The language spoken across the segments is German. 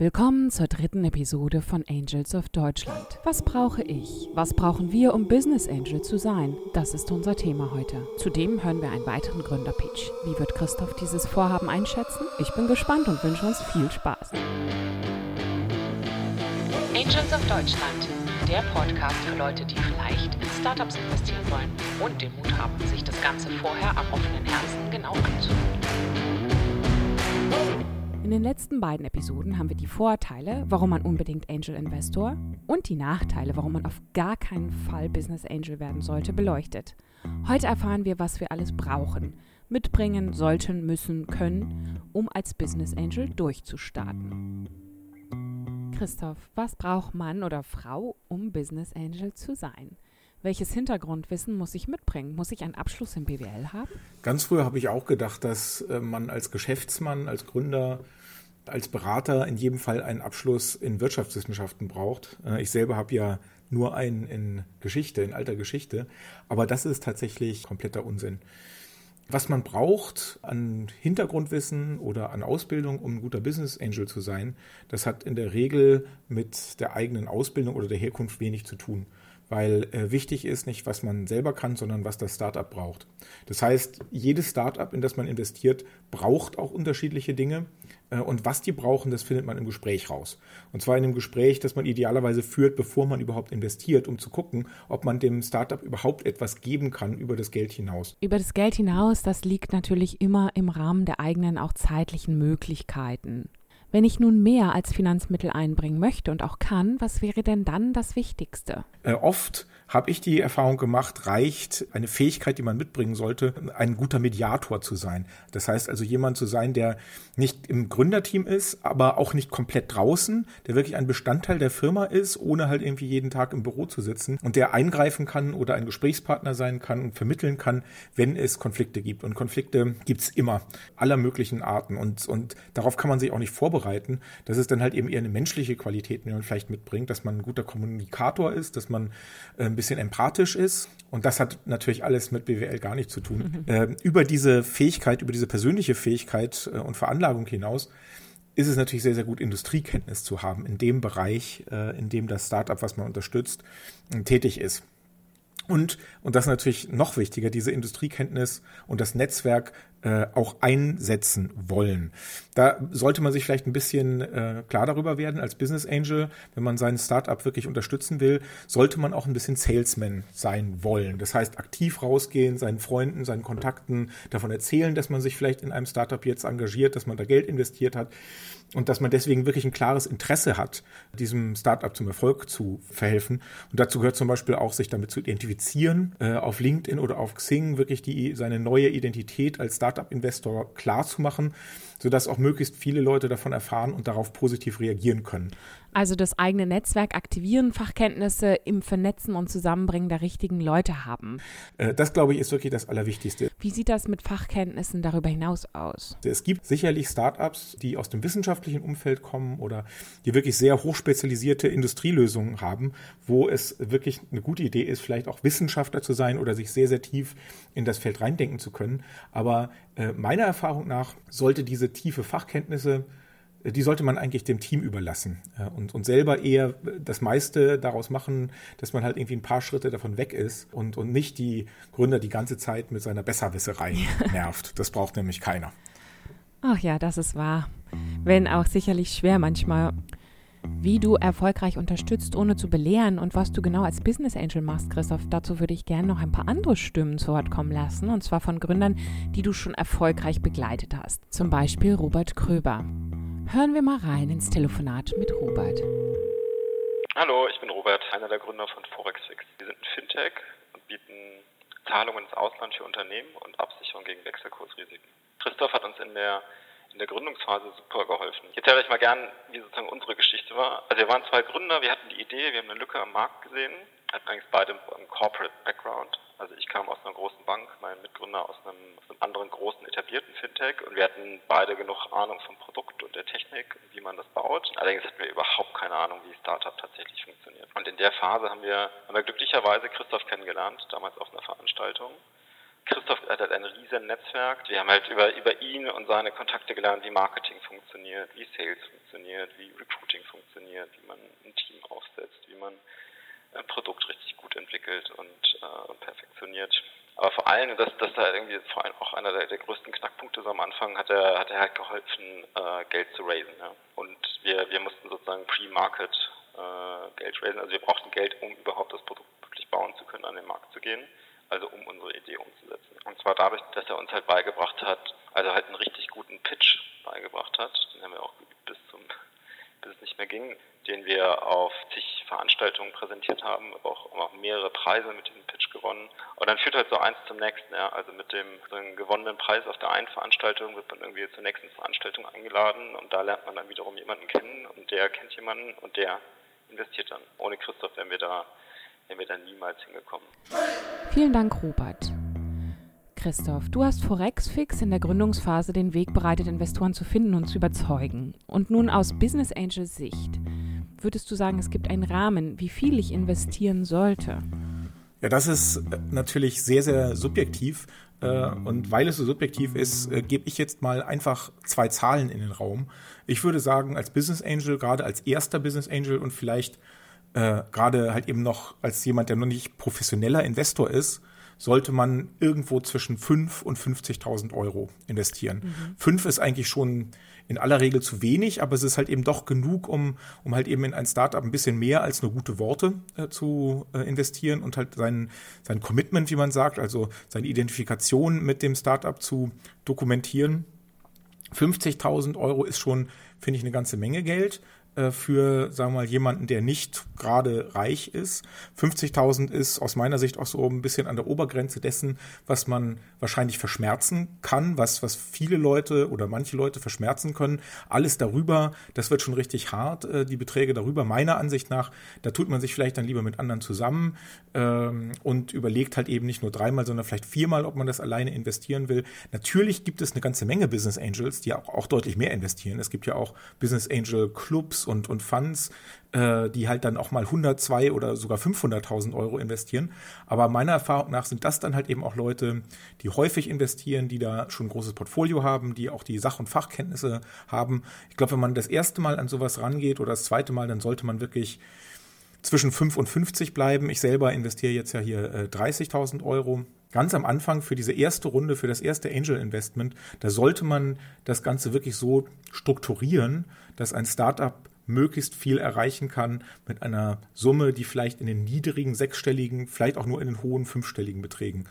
Willkommen zur dritten Episode von Angels of Deutschland. Was brauche ich? Was brauchen wir, um Business Angel zu sein? Das ist unser Thema heute. Zudem hören wir einen weiteren Gründerpitch. Wie wird Christoph dieses Vorhaben einschätzen? Ich bin gespannt und wünsche uns viel Spaß. Angels of Deutschland, der Podcast für Leute, die vielleicht in Startups investieren wollen und den Mut haben, sich das Ganze vorher am offenen Herzen genau anzuhören. In den letzten beiden Episoden haben wir die Vorteile, warum man unbedingt Angel Investor und die Nachteile, warum man auf gar keinen Fall Business Angel werden sollte, beleuchtet. Heute erfahren wir, was wir alles brauchen, mitbringen, sollten, müssen, können, um als Business Angel durchzustarten. Christoph, was braucht Mann oder Frau, um Business Angel zu sein? Welches Hintergrundwissen muss ich mitbringen? Muss ich einen Abschluss im BWL haben? Ganz früher habe ich auch gedacht, dass äh, man als Geschäftsmann, als Gründer als Berater in jedem Fall einen Abschluss in Wirtschaftswissenschaften braucht. Äh, ich selber habe ja nur einen in Geschichte, in alter Geschichte, aber das ist tatsächlich kompletter Unsinn. Was man braucht an Hintergrundwissen oder an Ausbildung, um ein guter Business Angel zu sein, das hat in der Regel mit der eigenen Ausbildung oder der Herkunft wenig zu tun weil äh, wichtig ist nicht, was man selber kann, sondern was das Startup braucht. Das heißt, jedes Startup, in das man investiert, braucht auch unterschiedliche Dinge. Äh, und was die brauchen, das findet man im Gespräch raus. Und zwar in einem Gespräch, das man idealerweise führt, bevor man überhaupt investiert, um zu gucken, ob man dem Startup überhaupt etwas geben kann über das Geld hinaus. Über das Geld hinaus, das liegt natürlich immer im Rahmen der eigenen auch zeitlichen Möglichkeiten. Wenn ich nun mehr als Finanzmittel einbringen möchte und auch kann, was wäre denn dann das Wichtigste? Äh, oft habe ich die Erfahrung gemacht, reicht eine Fähigkeit, die man mitbringen sollte, ein guter Mediator zu sein. Das heißt also jemand zu sein, der nicht im Gründerteam ist, aber auch nicht komplett draußen, der wirklich ein Bestandteil der Firma ist, ohne halt irgendwie jeden Tag im Büro zu sitzen und der eingreifen kann oder ein Gesprächspartner sein kann und vermitteln kann, wenn es Konflikte gibt. Und Konflikte gibt's immer, aller möglichen Arten. Und, und darauf kann man sich auch nicht vorbereiten. Das ist dann halt eben eher eine menschliche Qualität, die man vielleicht mitbringt, dass man ein guter Kommunikator ist, dass man äh, ein bisschen empathisch ist. Und das hat natürlich alles mit BWL gar nichts zu tun. Mhm. Äh, über diese Fähigkeit, über diese persönliche Fähigkeit äh, und Veranlagung hinaus ist es natürlich sehr, sehr gut, Industriekenntnis zu haben in dem Bereich, äh, in dem das Startup, was man unterstützt, äh, tätig ist. Und, und das ist natürlich noch wichtiger, diese Industriekenntnis und das Netzwerk äh, auch einsetzen wollen. Da sollte man sich vielleicht ein bisschen äh, klar darüber werden als Business Angel, wenn man sein Startup wirklich unterstützen will, sollte man auch ein bisschen Salesman sein wollen. Das heißt, aktiv rausgehen, seinen Freunden, seinen Kontakten davon erzählen, dass man sich vielleicht in einem Startup jetzt engagiert, dass man da Geld investiert hat und dass man deswegen wirklich ein klares Interesse hat, diesem Startup zum Erfolg zu verhelfen. Und dazu gehört zum Beispiel auch, sich damit zu identifizieren, äh, auf LinkedIn oder auf Xing wirklich die, seine neue Identität als Startup-Investor klar zu machen, sodass auch möglichst viele Leute davon erfahren und darauf positiv reagieren können. Also das eigene Netzwerk aktivieren, Fachkenntnisse im Vernetzen und Zusammenbringen der richtigen Leute haben. Äh, das, glaube ich, ist wirklich das Allerwichtigste. Wie sieht das mit Fachkenntnissen darüber hinaus aus? Es gibt sicherlich Startups, die aus dem wissenschaftlichen Umfeld kommen oder die wirklich sehr hochspezialisierte Industrielösungen haben, wo es wirklich eine gute Idee ist, vielleicht auch Wissenschaftler zu sein oder sich sehr, sehr tief in das Feld reindenken zu können. Aber äh, meiner Erfahrung nach sollte diese tiefe Fachkenntnisse die sollte man eigentlich dem Team überlassen und, und selber eher das meiste daraus machen, dass man halt irgendwie ein paar Schritte davon weg ist und, und nicht die Gründer die ganze Zeit mit seiner Besserwisserei nervt. Das braucht nämlich keiner. Ach ja, das ist wahr. Wenn auch sicherlich schwer manchmal. Wie du erfolgreich unterstützt, ohne zu belehren und was du genau als Business Angel machst, Christoph, dazu würde ich gerne noch ein paar andere Stimmen zu Wort kommen lassen, und zwar von Gründern, die du schon erfolgreich begleitet hast. Zum Beispiel Robert Kröber. Hören wir mal rein ins Telefonat mit Robert. Hallo, ich bin Robert, einer der Gründer von Forexfix. Wir sind ein Fintech und bieten Zahlungen ins Ausland für Unternehmen und Absicherung gegen Wechselkursrisiken. Christoph hat uns in der in der Gründungsphase super geholfen. Ich erzähle euch mal gern, wie sozusagen unsere Geschichte war. Also wir waren zwei Gründer, wir hatten die Idee, wir haben eine Lücke am Markt gesehen, hatten eigentlich beide einen Corporate Background, also ich kam aus einer großen Bank, mein Mitgründer aus einem, aus einem anderen großen etablierten Fintech und wir hatten beide genug Ahnung vom Produkt und der Technik, wie man das baut. Allerdings hatten wir überhaupt keine Ahnung, wie Startup tatsächlich funktioniert. Und in der Phase haben wir, haben wir glücklicherweise Christoph kennengelernt, damals auf einer Veranstaltung Christoph hat halt ein riesen Netzwerk. Wir haben halt über, über ihn und seine Kontakte gelernt, wie Marketing funktioniert, wie Sales funktioniert, wie Recruiting funktioniert, wie man ein Team aufsetzt, wie man ein Produkt richtig gut entwickelt und äh, perfektioniert. Aber vor allem, das, das da irgendwie vor allem auch einer der, der, größten Knackpunkte so am Anfang, hat er, hat er halt geholfen, äh, Geld zu raisen. Ja. Und wir, wir mussten sozusagen Pre-Market äh, Geld raisen. Also wir brauchten Geld, um überhaupt das Produkt wirklich bauen zu können, an den Markt zu gehen. Also um unsere Idee umzusetzen. Und zwar dadurch, dass er uns halt beigebracht hat, also halt einen richtig guten Pitch beigebracht hat. Den haben wir auch geübt bis zum, bis es nicht mehr ging, den wir auf zig Veranstaltungen präsentiert haben, aber auch, auch mehrere Preise mit diesem Pitch gewonnen. Und dann führt halt so eins zum nächsten. Ja. Also mit dem so gewonnenen Preis auf der einen Veranstaltung wird man irgendwie zur nächsten Veranstaltung eingeladen und da lernt man dann wiederum jemanden kennen und der kennt jemanden und der investiert dann. Ohne Christoph wären wir da, wären wir da niemals hingekommen. Vielen Dank, Robert. Christoph, du hast Forexfix in der Gründungsphase den Weg bereitet, Investoren zu finden und zu überzeugen. Und nun aus Business Angel Sicht, würdest du sagen, es gibt einen Rahmen, wie viel ich investieren sollte? Ja, das ist äh, natürlich sehr, sehr subjektiv. Äh, und weil es so subjektiv ist, äh, gebe ich jetzt mal einfach zwei Zahlen in den Raum. Ich würde sagen, als Business Angel, gerade als erster Business Angel und vielleicht äh, gerade halt eben noch als jemand, der noch nicht professioneller Investor ist, sollte man irgendwo zwischen 5 und 50.000 Euro investieren. Mhm. 5 ist eigentlich schon in aller Regel zu wenig, aber es ist halt eben doch genug, um, um halt eben in ein Startup ein bisschen mehr als nur gute Worte äh, zu äh, investieren und halt sein, sein Commitment, wie man sagt, also seine Identifikation mit dem Startup zu dokumentieren. 50.000 Euro ist schon, finde ich, eine ganze Menge Geld. Äh, für, sagen wir mal, jemanden, der nicht gerade reich ist. 50.000 ist aus meiner Sicht auch so ein bisschen an der Obergrenze dessen, was man wahrscheinlich verschmerzen kann, was, was viele Leute oder manche Leute verschmerzen können. Alles darüber, das wird schon richtig hart, äh, die Beträge darüber. Meiner Ansicht nach, da tut man sich vielleicht dann lieber mit anderen zusammen ähm, und überlegt halt eben nicht nur dreimal, sondern vielleicht viermal, ob man das alleine investieren will. Natürlich gibt es eine ganze Menge Business Angels, die auch, auch deutlich mehr investieren. Es gibt ja auch Business Angel Clubs und, und Funds, äh, die halt dann auch mal 100, 2 oder sogar 500.000 Euro investieren. Aber meiner Erfahrung nach sind das dann halt eben auch Leute, die häufig investieren, die da schon ein großes Portfolio haben, die auch die Sach- und Fachkenntnisse haben. Ich glaube, wenn man das erste Mal an sowas rangeht oder das zweite Mal, dann sollte man wirklich zwischen 5 und 50 bleiben. Ich selber investiere jetzt ja hier äh, 30.000 Euro. Ganz am Anfang für diese erste Runde, für das erste Angel Investment, da sollte man das Ganze wirklich so strukturieren, dass ein Startup möglichst viel erreichen kann mit einer Summe, die vielleicht in den niedrigen sechsstelligen, vielleicht auch nur in den hohen fünfstelligen Beträgen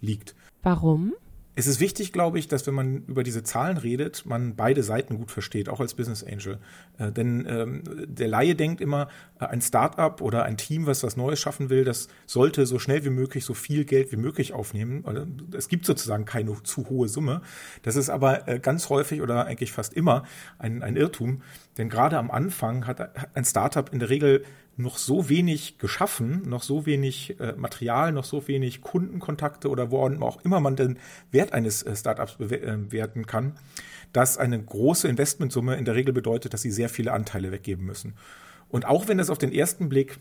liegt. Warum? Es ist wichtig, glaube ich, dass wenn man über diese Zahlen redet, man beide Seiten gut versteht, auch als Business Angel. Äh, denn ähm, der Laie denkt immer, äh, ein Startup oder ein Team, was was Neues schaffen will, das sollte so schnell wie möglich so viel Geld wie möglich aufnehmen. Es gibt sozusagen keine zu hohe Summe. Das ist aber äh, ganz häufig oder eigentlich fast immer ein, ein Irrtum. Denn gerade am Anfang hat ein Startup in der Regel noch so wenig geschaffen, noch so wenig äh, Material, noch so wenig Kundenkontakte oder wo auch immer man den Wert eines äh, Startups bewerten äh, kann, dass eine große Investmentsumme in der Regel bedeutet, dass sie sehr viele Anteile weggeben müssen. Und auch wenn das auf den ersten Blick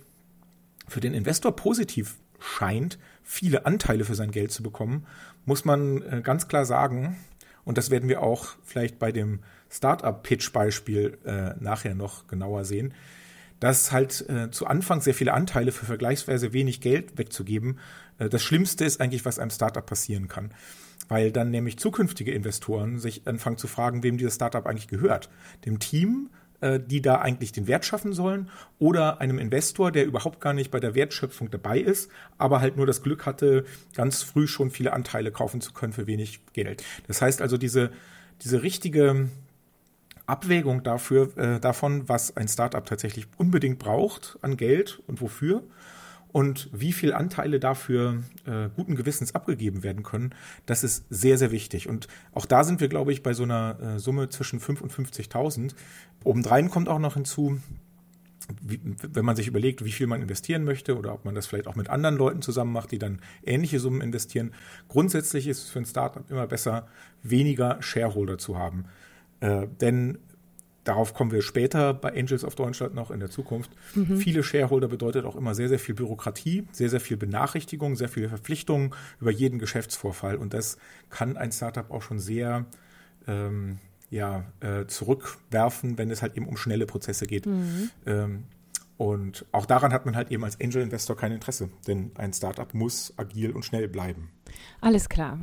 für den Investor positiv scheint, viele Anteile für sein Geld zu bekommen, muss man äh, ganz klar sagen, und das werden wir auch vielleicht bei dem Startup-Pitch-Beispiel äh, nachher noch genauer sehen, dass halt äh, zu Anfang sehr viele Anteile für vergleichsweise wenig Geld wegzugeben, äh, das Schlimmste ist eigentlich, was einem Startup passieren kann. Weil dann nämlich zukünftige Investoren sich anfangen zu fragen, wem dieses Startup eigentlich gehört. Dem Team, äh, die da eigentlich den Wert schaffen sollen, oder einem Investor, der überhaupt gar nicht bei der Wertschöpfung dabei ist, aber halt nur das Glück hatte, ganz früh schon viele Anteile kaufen zu können für wenig Geld. Das heißt also, diese, diese richtige Abwägung dafür, äh, davon, was ein Startup tatsächlich unbedingt braucht an Geld und wofür und wie viel Anteile dafür äh, guten Gewissens abgegeben werden können, das ist sehr, sehr wichtig. Und auch da sind wir, glaube ich, bei so einer äh, Summe zwischen 5 und 50.000. Obendrein kommt auch noch hinzu, wie, wenn man sich überlegt, wie viel man investieren möchte oder ob man das vielleicht auch mit anderen Leuten zusammen macht, die dann ähnliche Summen investieren. Grundsätzlich ist es für ein Startup immer besser, weniger Shareholder zu haben. Äh, denn darauf kommen wir später bei Angels of Deutschland noch in der Zukunft. Mhm. Viele Shareholder bedeutet auch immer sehr, sehr viel Bürokratie, sehr, sehr viel Benachrichtigung, sehr viele Verpflichtungen über jeden Geschäftsvorfall. Und das kann ein Startup auch schon sehr ähm, ja, äh, zurückwerfen, wenn es halt eben um schnelle Prozesse geht. Mhm. Ähm, und auch daran hat man halt eben als Angel Investor kein Interesse, denn ein Startup muss agil und schnell bleiben. Alles klar.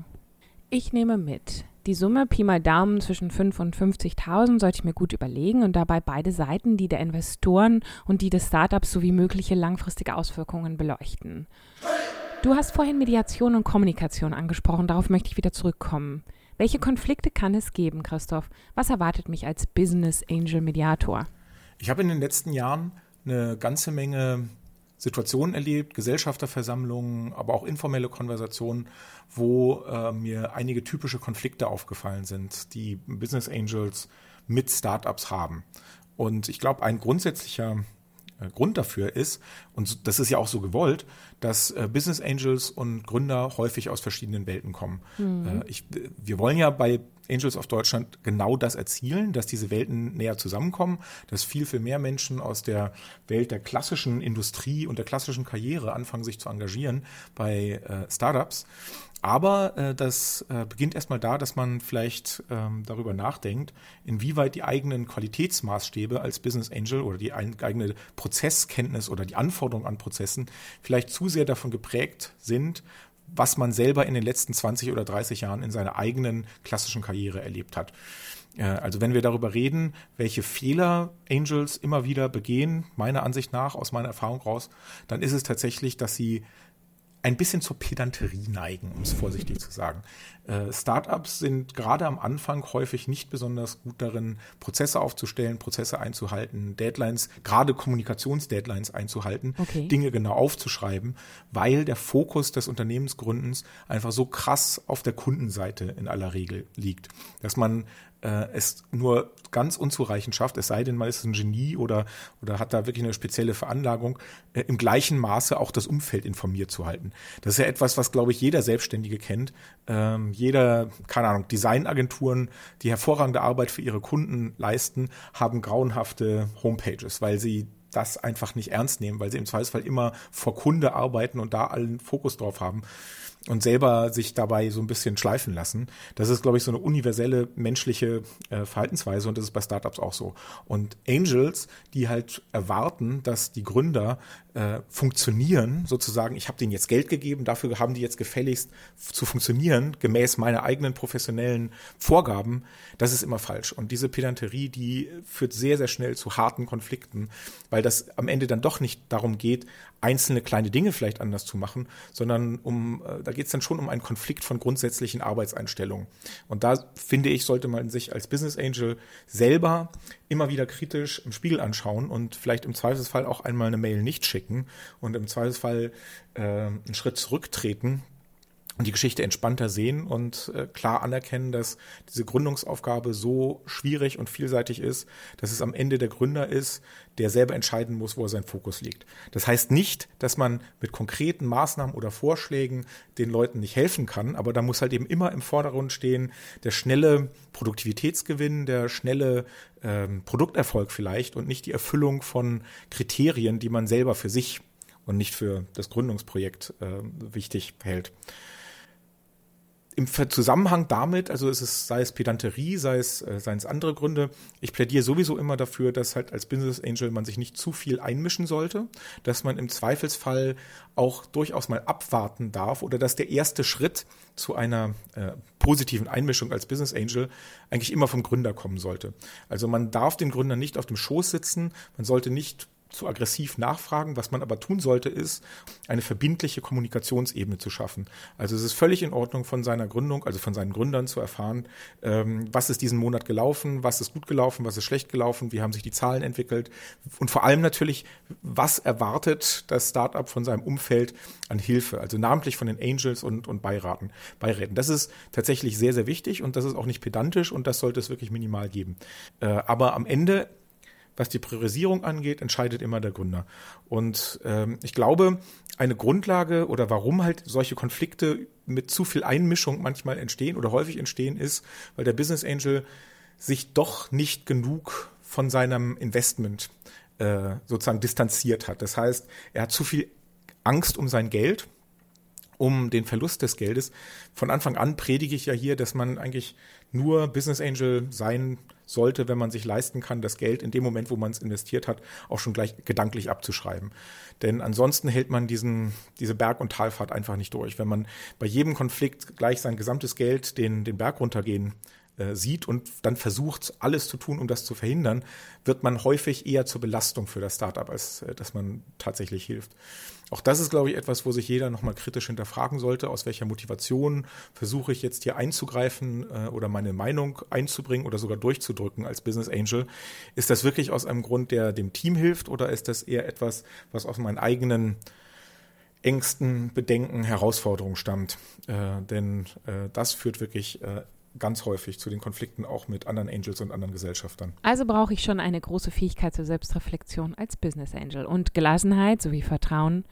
Ich nehme mit, die Summe Pi mal Daumen zwischen 5 und 50.000 sollte ich mir gut überlegen und dabei beide Seiten, die der Investoren und die des Startups sowie mögliche langfristige Auswirkungen beleuchten. Du hast vorhin Mediation und Kommunikation angesprochen, darauf möchte ich wieder zurückkommen. Welche Konflikte kann es geben, Christoph? Was erwartet mich als Business Angel Mediator? Ich habe in den letzten Jahren eine ganze Menge Situationen erlebt, Gesellschafterversammlungen, aber auch informelle Konversationen, wo äh, mir einige typische Konflikte aufgefallen sind, die Business Angels mit Startups haben. Und ich glaube, ein grundsätzlicher Grund dafür ist, und das ist ja auch so gewollt, dass äh, Business Angels und Gründer häufig aus verschiedenen Welten kommen. Mhm. Äh, ich, wir wollen ja bei Angels of Deutschland genau das erzielen, dass diese Welten näher zusammenkommen, dass viel, viel mehr Menschen aus der Welt der klassischen Industrie und der klassischen Karriere anfangen, sich zu engagieren bei äh, Startups. Aber äh, das äh, beginnt erstmal da, dass man vielleicht ähm, darüber nachdenkt, inwieweit die eigenen Qualitätsmaßstäbe als Business Angel oder die eigene Prozesskenntnis oder die Anforderungen an Prozessen vielleicht zu sehr davon geprägt sind, was man selber in den letzten 20 oder 30 Jahren in seiner eigenen klassischen Karriere erlebt hat. Äh, also wenn wir darüber reden, welche Fehler Angels immer wieder begehen, meiner Ansicht nach, aus meiner Erfahrung raus, dann ist es tatsächlich, dass sie ein bisschen zur Pedanterie neigen, um es vorsichtig zu sagen. Äh, Startups sind gerade am Anfang häufig nicht besonders gut darin, Prozesse aufzustellen, Prozesse einzuhalten, Deadlines, gerade Kommunikationsdeadlines einzuhalten, okay. Dinge genau aufzuschreiben, weil der Fokus des Unternehmensgründens einfach so krass auf der Kundenseite in aller Regel liegt, dass man äh, es nur ganz unzureichend schafft, es sei denn, man ist ein Genie oder, oder hat da wirklich eine spezielle Veranlagung, äh, im gleichen Maße auch das Umfeld informiert zu halten. Das ist ja etwas, was, glaube ich, jeder Selbstständige kennt. Ähm, jeder, keine Ahnung, Designagenturen, die hervorragende Arbeit für ihre Kunden leisten, haben grauenhafte Homepages, weil sie das einfach nicht ernst nehmen, weil sie im Zweifelsfall immer vor Kunde arbeiten und da allen Fokus drauf haben und selber sich dabei so ein bisschen schleifen lassen. Das ist, glaube ich, so eine universelle menschliche äh, Verhaltensweise und das ist bei Startups auch so. Und Angels, die halt erwarten, dass die Gründer äh, funktionieren, sozusagen, ich habe denen jetzt Geld gegeben, dafür haben die jetzt gefälligst zu funktionieren, gemäß meiner eigenen professionellen Vorgaben, das ist immer falsch. Und diese Pedanterie, die führt sehr, sehr schnell zu harten Konflikten, weil das am Ende dann doch nicht darum geht, einzelne kleine Dinge vielleicht anders zu machen, sondern um, äh, da geht es dann schon um einen Konflikt von grundsätzlichen Arbeitseinstellungen. Und da finde ich, sollte man sich als Business Angel selber immer wieder kritisch im Spiegel anschauen und vielleicht im Zweifelsfall auch einmal eine Mail nicht schicken und im Zweifelsfall äh, einen Schritt zurücktreten die Geschichte entspannter sehen und äh, klar anerkennen, dass diese Gründungsaufgabe so schwierig und vielseitig ist, dass es am Ende der Gründer ist, der selber entscheiden muss, wo er sein Fokus liegt. Das heißt nicht, dass man mit konkreten Maßnahmen oder Vorschlägen den Leuten nicht helfen kann, aber da muss halt eben immer im Vordergrund stehen der schnelle Produktivitätsgewinn, der schnelle ähm, Produkterfolg vielleicht und nicht die Erfüllung von Kriterien, die man selber für sich und nicht für das Gründungsprojekt äh, wichtig hält im Zusammenhang damit, also es ist, sei es Pedanterie, sei es, äh, seien es andere Gründe, ich plädiere sowieso immer dafür, dass halt als Business Angel man sich nicht zu viel einmischen sollte, dass man im Zweifelsfall auch durchaus mal abwarten darf oder dass der erste Schritt zu einer äh, positiven Einmischung als Business Angel eigentlich immer vom Gründer kommen sollte. Also man darf den Gründer nicht auf dem Schoß sitzen, man sollte nicht zu aggressiv nachfragen. Was man aber tun sollte, ist, eine verbindliche Kommunikationsebene zu schaffen. Also es ist völlig in Ordnung von seiner Gründung, also von seinen Gründern zu erfahren, ähm, was ist diesen Monat gelaufen, was ist gut gelaufen, was ist schlecht gelaufen, wie haben sich die Zahlen entwickelt und vor allem natürlich, was erwartet das Startup von seinem Umfeld an Hilfe, also namentlich von den Angels und, und Beiraten, Beiräten. Das ist tatsächlich sehr, sehr wichtig und das ist auch nicht pedantisch und das sollte es wirklich minimal geben. Äh, aber am Ende was die Priorisierung angeht, entscheidet immer der Gründer. Und ähm, ich glaube, eine Grundlage oder warum halt solche Konflikte mit zu viel Einmischung manchmal entstehen oder häufig entstehen, ist, weil der Business Angel sich doch nicht genug von seinem Investment äh, sozusagen distanziert hat. Das heißt, er hat zu viel Angst um sein Geld, um den Verlust des Geldes. Von Anfang an predige ich ja hier, dass man eigentlich nur Business Angel sein sollte, wenn man sich leisten kann, das Geld in dem Moment, wo man es investiert hat, auch schon gleich gedanklich abzuschreiben. Denn ansonsten hält man diesen, diese Berg- und Talfahrt einfach nicht durch. Wenn man bei jedem Konflikt gleich sein gesamtes Geld den, den Berg runtergehen äh, sieht und dann versucht, alles zu tun, um das zu verhindern, wird man häufig eher zur Belastung für das Startup, als äh, dass man tatsächlich hilft. Auch das ist, glaube ich, etwas, wo sich jeder nochmal kritisch hinterfragen sollte, aus welcher Motivation versuche ich jetzt hier einzugreifen äh, oder meine Meinung einzubringen oder sogar durchzudrücken als Business Angel. Ist das wirklich aus einem Grund, der dem Team hilft oder ist das eher etwas, was aus meinen eigenen Ängsten, Bedenken, Herausforderungen stammt? Äh, denn äh, das führt wirklich äh, ganz häufig zu den Konflikten auch mit anderen Angels und anderen Gesellschaftern. Also brauche ich schon eine große Fähigkeit zur Selbstreflexion als Business Angel und Gelassenheit sowie Vertrauen.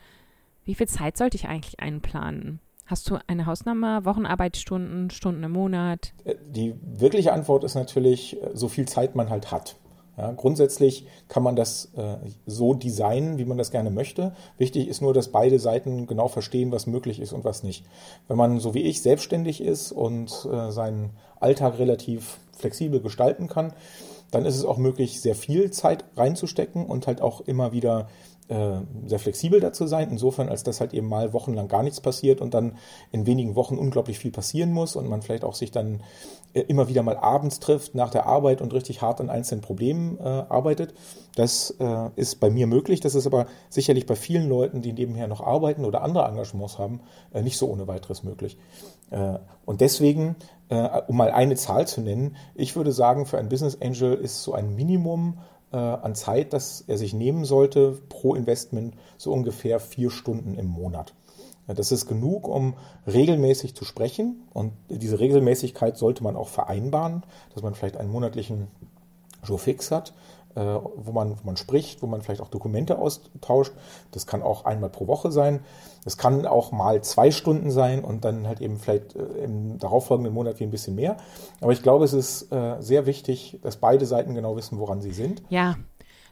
Wie viel Zeit sollte ich eigentlich einplanen? Hast du eine Hausnummer, Wochenarbeitsstunden, Stunden im Monat? Äh, die wirkliche Antwort ist natürlich, äh, so viel Zeit man halt hat. Ja, grundsätzlich kann man das äh, so designen, wie man das gerne möchte. Wichtig ist nur, dass beide Seiten genau verstehen, was möglich ist und was nicht. Wenn man so wie ich selbstständig ist und äh, seinen Alltag relativ flexibel gestalten kann, dann ist es auch möglich, sehr viel Zeit reinzustecken und halt auch immer wieder äh, sehr flexibel dazu sein, insofern, als dass halt eben mal wochenlang gar nichts passiert und dann in wenigen Wochen unglaublich viel passieren muss und man vielleicht auch sich dann äh, immer wieder mal abends trifft nach der Arbeit und richtig hart an einzelnen Problemen äh, arbeitet. Das äh, ist bei mir möglich, das ist aber sicherlich bei vielen Leuten, die nebenher noch arbeiten oder andere Engagements haben, nicht so ohne weiteres möglich. Und deswegen, um mal eine Zahl zu nennen, ich würde sagen, für ein Business Angel ist so ein Minimum äh, an Zeit, das er sich nehmen sollte pro Investment, so ungefähr vier Stunden im Monat. Das ist genug, um regelmäßig zu sprechen. Und diese Regelmäßigkeit sollte man auch vereinbaren, dass man vielleicht einen monatlichen Jour fix hat, äh, wo, man, wo man spricht, wo man vielleicht auch Dokumente austauscht. Das kann auch einmal pro Woche sein. Das kann auch mal zwei Stunden sein und dann halt eben vielleicht äh, im darauffolgenden Monat wie ein bisschen mehr. Aber ich glaube, es ist äh, sehr wichtig, dass beide Seiten genau wissen, woran sie sind. Ja.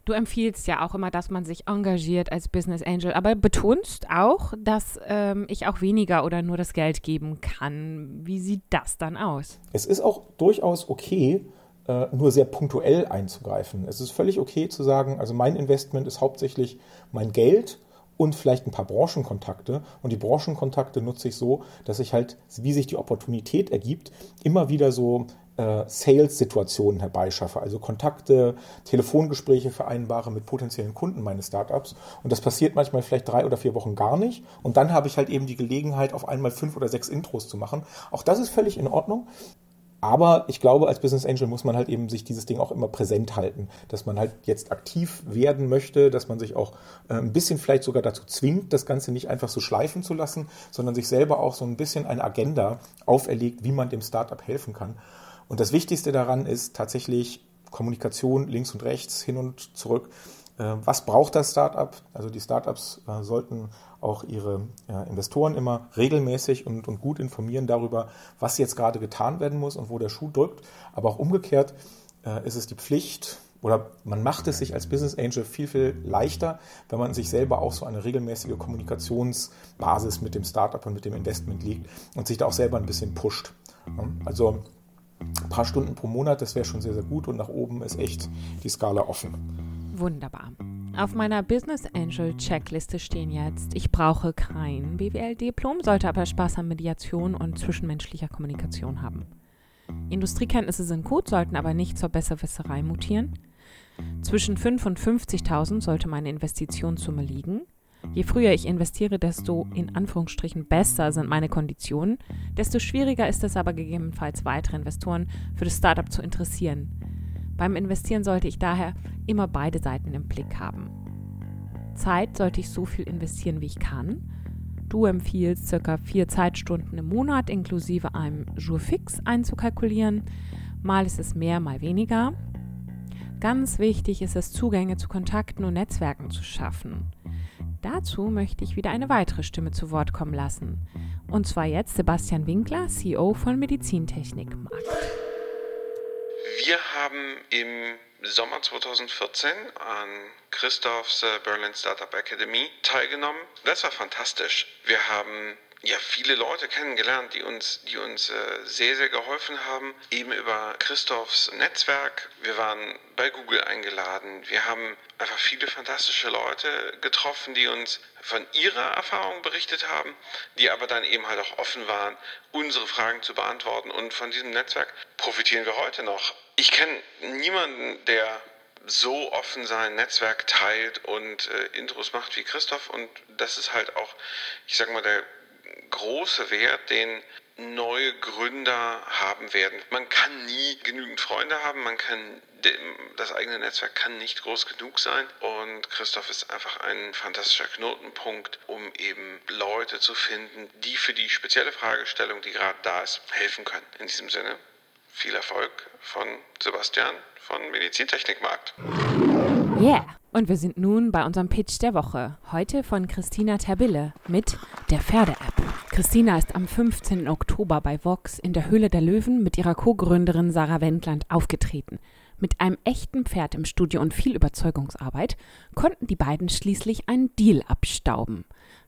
Du empfiehlst ja auch immer, dass man sich engagiert als Business Angel, aber betonst auch, dass ähm, ich auch weniger oder nur das Geld geben kann. Wie sieht das dann aus? Es ist auch durchaus okay, äh, nur sehr punktuell einzugreifen. Es ist völlig okay zu sagen, also mein Investment ist hauptsächlich mein Geld und vielleicht ein paar Branchenkontakte. Und die Branchenkontakte nutze ich so, dass ich halt, wie sich die Opportunität ergibt, immer wieder so äh, Sales-Situationen herbeischaffe, also Kontakte, Telefongespräche vereinbare mit potenziellen Kunden meines Startups. Und das passiert manchmal vielleicht drei oder vier Wochen gar nicht. Und dann habe ich halt eben die Gelegenheit, auf einmal fünf oder sechs Intros zu machen. Auch das ist völlig in Ordnung. Aber ich glaube, als Business Angel muss man halt eben sich dieses Ding auch immer präsent halten, dass man halt jetzt aktiv werden möchte, dass man sich auch äh, ein bisschen vielleicht sogar dazu zwingt, das Ganze nicht einfach so schleifen zu lassen, sondern sich selber auch so ein bisschen eine Agenda auferlegt, wie man dem Startup helfen kann. Und das Wichtigste daran ist tatsächlich Kommunikation links und rechts, hin und zurück. Äh, was braucht das Startup? Also die Startups äh, sollten auch ihre Investoren immer regelmäßig und, und gut informieren darüber, was jetzt gerade getan werden muss und wo der Schuh drückt. Aber auch umgekehrt äh, ist es die Pflicht, oder man macht es sich als Business Angel viel, viel leichter, wenn man sich selber auch so eine regelmäßige Kommunikationsbasis mit dem Startup und mit dem Investment legt und sich da auch selber ein bisschen pusht. Also ein paar Stunden pro Monat, das wäre schon sehr, sehr gut und nach oben ist echt die Skala offen. Wunderbar. Auf meiner Business Angel Checkliste stehen jetzt, ich brauche kein BWL-Diplom, sollte aber Spaß an Mediation und zwischenmenschlicher Kommunikation haben. Industriekenntnisse sind gut, sollten aber nicht zur Besserwisserei mutieren. Zwischen 5 und 50.000 sollte meine Investitionssumme liegen. Je früher ich investiere, desto in Anführungsstrichen besser sind meine Konditionen, desto schwieriger ist es aber gegebenenfalls weitere Investoren für das Startup zu interessieren. Beim Investieren sollte ich daher immer beide Seiten im Blick haben. Zeit sollte ich so viel investieren, wie ich kann. Du empfiehlst ca. vier Zeitstunden im Monat inklusive einem Jour fix einzukalkulieren. Mal ist es mehr, mal weniger. Ganz wichtig ist es, Zugänge zu Kontakten und Netzwerken zu schaffen. Dazu möchte ich wieder eine weitere Stimme zu Wort kommen lassen. Und zwar jetzt Sebastian Winkler, CEO von Medizintechnik Markt. Wir haben im Sommer 2014 an Christophs Berlin Startup Academy teilgenommen. Das war fantastisch. Wir haben ja viele Leute kennengelernt, die uns, die uns äh, sehr, sehr geholfen haben, eben über Christophs Netzwerk. Wir waren bei Google eingeladen. Wir haben einfach viele fantastische Leute getroffen, die uns von ihrer Erfahrung berichtet haben, die aber dann eben halt auch offen waren, unsere Fragen zu beantworten. Und von diesem Netzwerk profitieren wir heute noch. Ich kenne niemanden, der so offen sein Netzwerk teilt und äh, Intros macht wie Christoph. Und das ist halt auch, ich sag mal, der große Wert, den neue Gründer haben werden. Man kann nie genügend Freunde haben, man kann das eigene Netzwerk kann nicht groß genug sein und Christoph ist einfach ein fantastischer Knotenpunkt, um eben Leute zu finden, die für die spezielle Fragestellung, die gerade da ist, helfen können. In diesem Sinne viel Erfolg von Sebastian von Medizintechnikmarkt. Yeah! Und wir sind nun bei unserem Pitch der Woche. Heute von Christina Terbille mit der Pferde-App. Christina ist am 15. Oktober bei Vox in der Höhle der Löwen mit ihrer Co-Gründerin Sarah Wendland aufgetreten. Mit einem echten Pferd im Studio und viel Überzeugungsarbeit konnten die beiden schließlich einen Deal abstauben.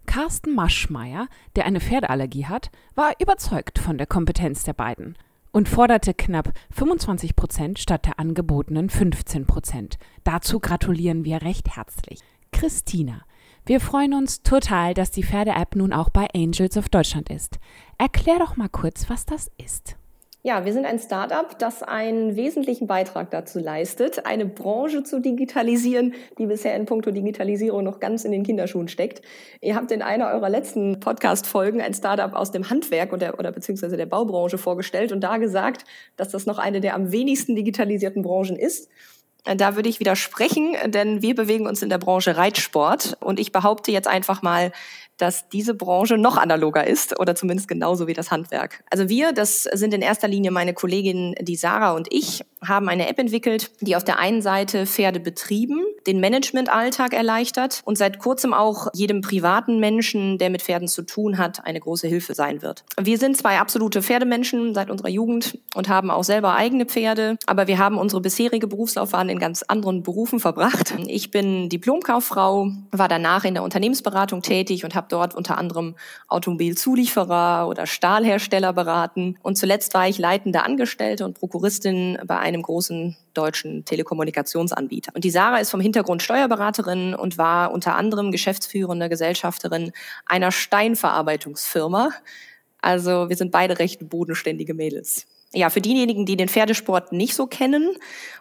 Carsten Maschmeyer, der eine Pferdeallergie hat, war überzeugt von der Kompetenz der beiden und forderte knapp 25 Prozent statt der angebotenen 15 Prozent. Dazu gratulieren wir recht herzlich. Christina, wir freuen uns total, dass die Pferde-App nun auch bei Angels of Deutschland ist. Erklär doch mal kurz, was das ist. Ja, wir sind ein Startup, das einen wesentlichen Beitrag dazu leistet, eine Branche zu digitalisieren, die bisher in puncto Digitalisierung noch ganz in den Kinderschuhen steckt. Ihr habt in einer eurer letzten Podcast-Folgen ein Startup aus dem Handwerk oder, oder beziehungsweise der Baubranche vorgestellt und da gesagt, dass das noch eine der am wenigsten digitalisierten Branchen ist. Da würde ich widersprechen, denn wir bewegen uns in der Branche Reitsport. Und ich behaupte jetzt einfach mal, dass diese Branche noch analoger ist oder zumindest genauso wie das Handwerk. Also wir, das sind in erster Linie meine Kollegin, die Sarah und ich, haben eine App entwickelt, die auf der einen Seite Pferde betrieben, den Managementalltag erleichtert und seit kurzem auch jedem privaten Menschen, der mit Pferden zu tun hat, eine große Hilfe sein wird. Wir sind zwei absolute Pferdemenschen seit unserer Jugend und haben auch selber eigene Pferde, aber wir haben unsere bisherige Berufslaufbahn in ganz anderen Berufen verbracht. Ich bin Diplomkauffrau, war danach in der Unternehmensberatung tätig und habe dort unter anderem Automobilzulieferer oder Stahlhersteller beraten und zuletzt war ich leitende Angestellte und Prokuristin bei einem großen deutschen Telekommunikationsanbieter. Und die Sarah ist vom Hintergrund Steuerberaterin und war unter anderem geschäftsführende Gesellschafterin einer Steinverarbeitungsfirma. Also wir sind beide recht bodenständige Mädels. Ja, für diejenigen, die den Pferdesport nicht so kennen,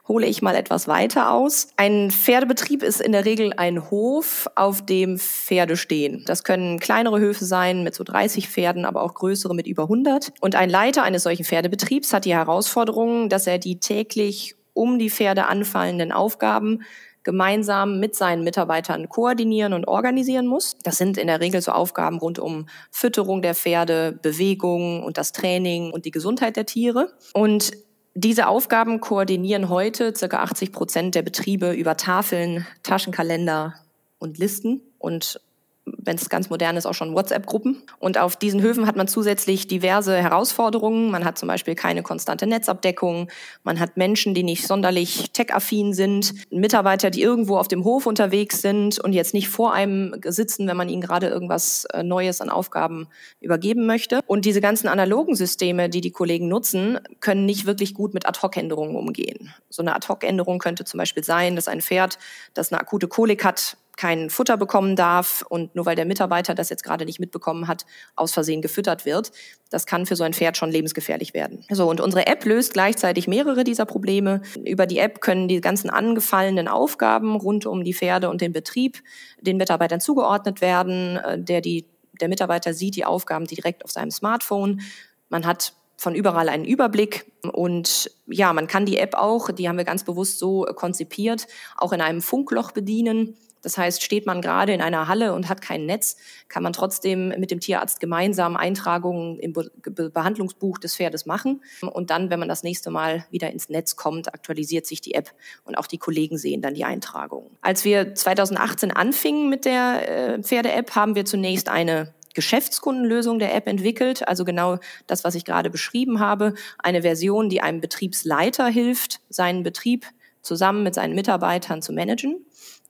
hole ich mal etwas weiter aus. Ein Pferdebetrieb ist in der Regel ein Hof, auf dem Pferde stehen. Das können kleinere Höfe sein mit so 30 Pferden, aber auch größere mit über 100. Und ein Leiter eines solchen Pferdebetriebs hat die Herausforderung, dass er die täglich um die Pferde anfallenden Aufgaben gemeinsam mit seinen Mitarbeitern koordinieren und organisieren muss. Das sind in der Regel so Aufgaben rund um Fütterung der Pferde, Bewegung und das Training und die Gesundheit der Tiere. Und diese Aufgaben koordinieren heute circa 80 Prozent der Betriebe über Tafeln, Taschenkalender und Listen. Und wenn es ganz modern ist, auch schon WhatsApp-Gruppen. Und auf diesen Höfen hat man zusätzlich diverse Herausforderungen. Man hat zum Beispiel keine konstante Netzabdeckung. Man hat Menschen, die nicht sonderlich tech-affin sind. Mitarbeiter, die irgendwo auf dem Hof unterwegs sind und jetzt nicht vor einem sitzen, wenn man ihnen gerade irgendwas äh, Neues an Aufgaben übergeben möchte. Und diese ganzen analogen Systeme, die die Kollegen nutzen, können nicht wirklich gut mit Ad-Hoc-Änderungen umgehen. So eine Ad-Hoc-Änderung könnte zum Beispiel sein, dass ein Pferd, das eine akute Kolik hat, kein Futter bekommen darf und nur weil der Mitarbeiter das jetzt gerade nicht mitbekommen hat, aus Versehen gefüttert wird. Das kann für so ein Pferd schon lebensgefährlich werden. So, und unsere App löst gleichzeitig mehrere dieser Probleme. Über die App können die ganzen angefallenen Aufgaben rund um die Pferde und den Betrieb den Mitarbeitern zugeordnet werden. Äh, der, die, der Mitarbeiter sieht die Aufgaben direkt auf seinem Smartphone. Man hat von überall einen Überblick. Und ja, man kann die App auch, die haben wir ganz bewusst so konzipiert, auch in einem Funkloch bedienen. Das heißt, steht man gerade in einer Halle und hat kein Netz, kann man trotzdem mit dem Tierarzt gemeinsam Eintragungen im Be Be Behandlungsbuch des Pferdes machen. Und dann, wenn man das nächste Mal wieder ins Netz kommt, aktualisiert sich die App und auch die Kollegen sehen dann die Eintragungen. Als wir 2018 anfingen mit der äh, Pferde-App, haben wir zunächst eine Geschäftskundenlösung der App entwickelt, also genau das, was ich gerade beschrieben habe, eine Version, die einem Betriebsleiter hilft, seinen Betrieb zusammen mit seinen Mitarbeitern zu managen.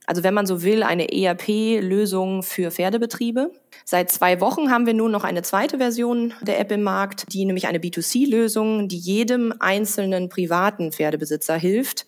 Also wenn man so will, eine ERP-Lösung für Pferdebetriebe. Seit zwei Wochen haben wir nun noch eine zweite Version der App im Markt, die nämlich eine B2C-Lösung, die jedem einzelnen privaten Pferdebesitzer hilft,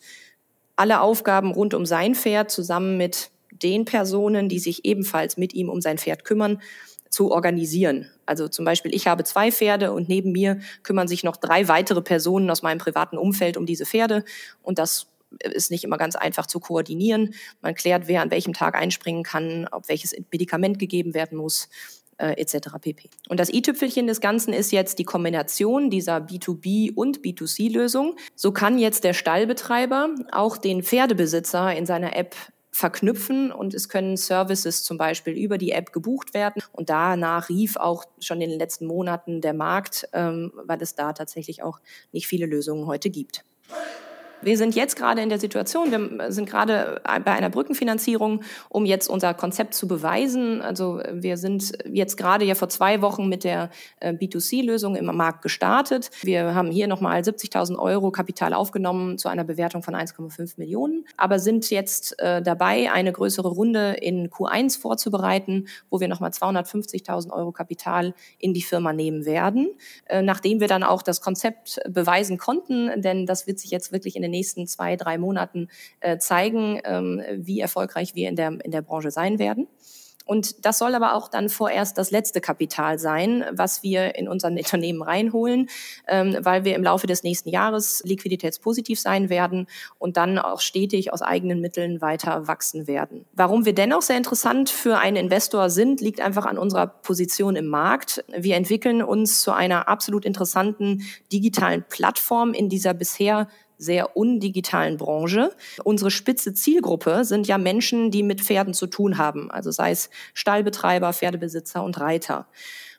alle Aufgaben rund um sein Pferd zusammen mit den Personen, die sich ebenfalls mit ihm um sein Pferd kümmern, zu organisieren. Also zum Beispiel, ich habe zwei Pferde und neben mir kümmern sich noch drei weitere Personen aus meinem privaten Umfeld um diese Pferde. Und das ist nicht immer ganz einfach zu koordinieren. Man klärt, wer an welchem Tag einspringen kann, ob welches Medikament gegeben werden muss, äh, etc. pp. Und das i-Tüpfelchen des Ganzen ist jetzt die Kombination dieser B2B und B2C-Lösung. So kann jetzt der Stallbetreiber auch den Pferdebesitzer in seiner App verknüpfen und es können Services zum Beispiel über die App gebucht werden. Und danach rief auch schon in den letzten Monaten der Markt, ähm, weil es da tatsächlich auch nicht viele Lösungen heute gibt. Wir sind jetzt gerade in der Situation, wir sind gerade bei einer Brückenfinanzierung, um jetzt unser Konzept zu beweisen. Also wir sind jetzt gerade ja vor zwei Wochen mit der äh, B2C-Lösung im Markt gestartet. Wir haben hier nochmal 70.000 Euro Kapital aufgenommen zu einer Bewertung von 1,5 Millionen, aber sind jetzt äh, dabei, eine größere Runde in Q1 vorzubereiten, wo wir nochmal 250.000 Euro Kapital in die Firma nehmen werden, äh, nachdem wir dann auch das Konzept beweisen konnten, denn das wird sich jetzt wirklich in den nächsten zwei, drei Monaten äh, zeigen, ähm, wie erfolgreich wir in der, in der Branche sein werden. Und das soll aber auch dann vorerst das letzte Kapital sein, was wir in unseren Unternehmen reinholen, ähm, weil wir im Laufe des nächsten Jahres liquiditätspositiv sein werden und dann auch stetig aus eigenen Mitteln weiter wachsen werden. Warum wir dennoch sehr interessant für einen Investor sind, liegt einfach an unserer Position im Markt. Wir entwickeln uns zu einer absolut interessanten digitalen Plattform in dieser bisher sehr undigitalen Branche. Unsere spitze Zielgruppe sind ja Menschen, die mit Pferden zu tun haben, also sei es Stallbetreiber, Pferdebesitzer und Reiter.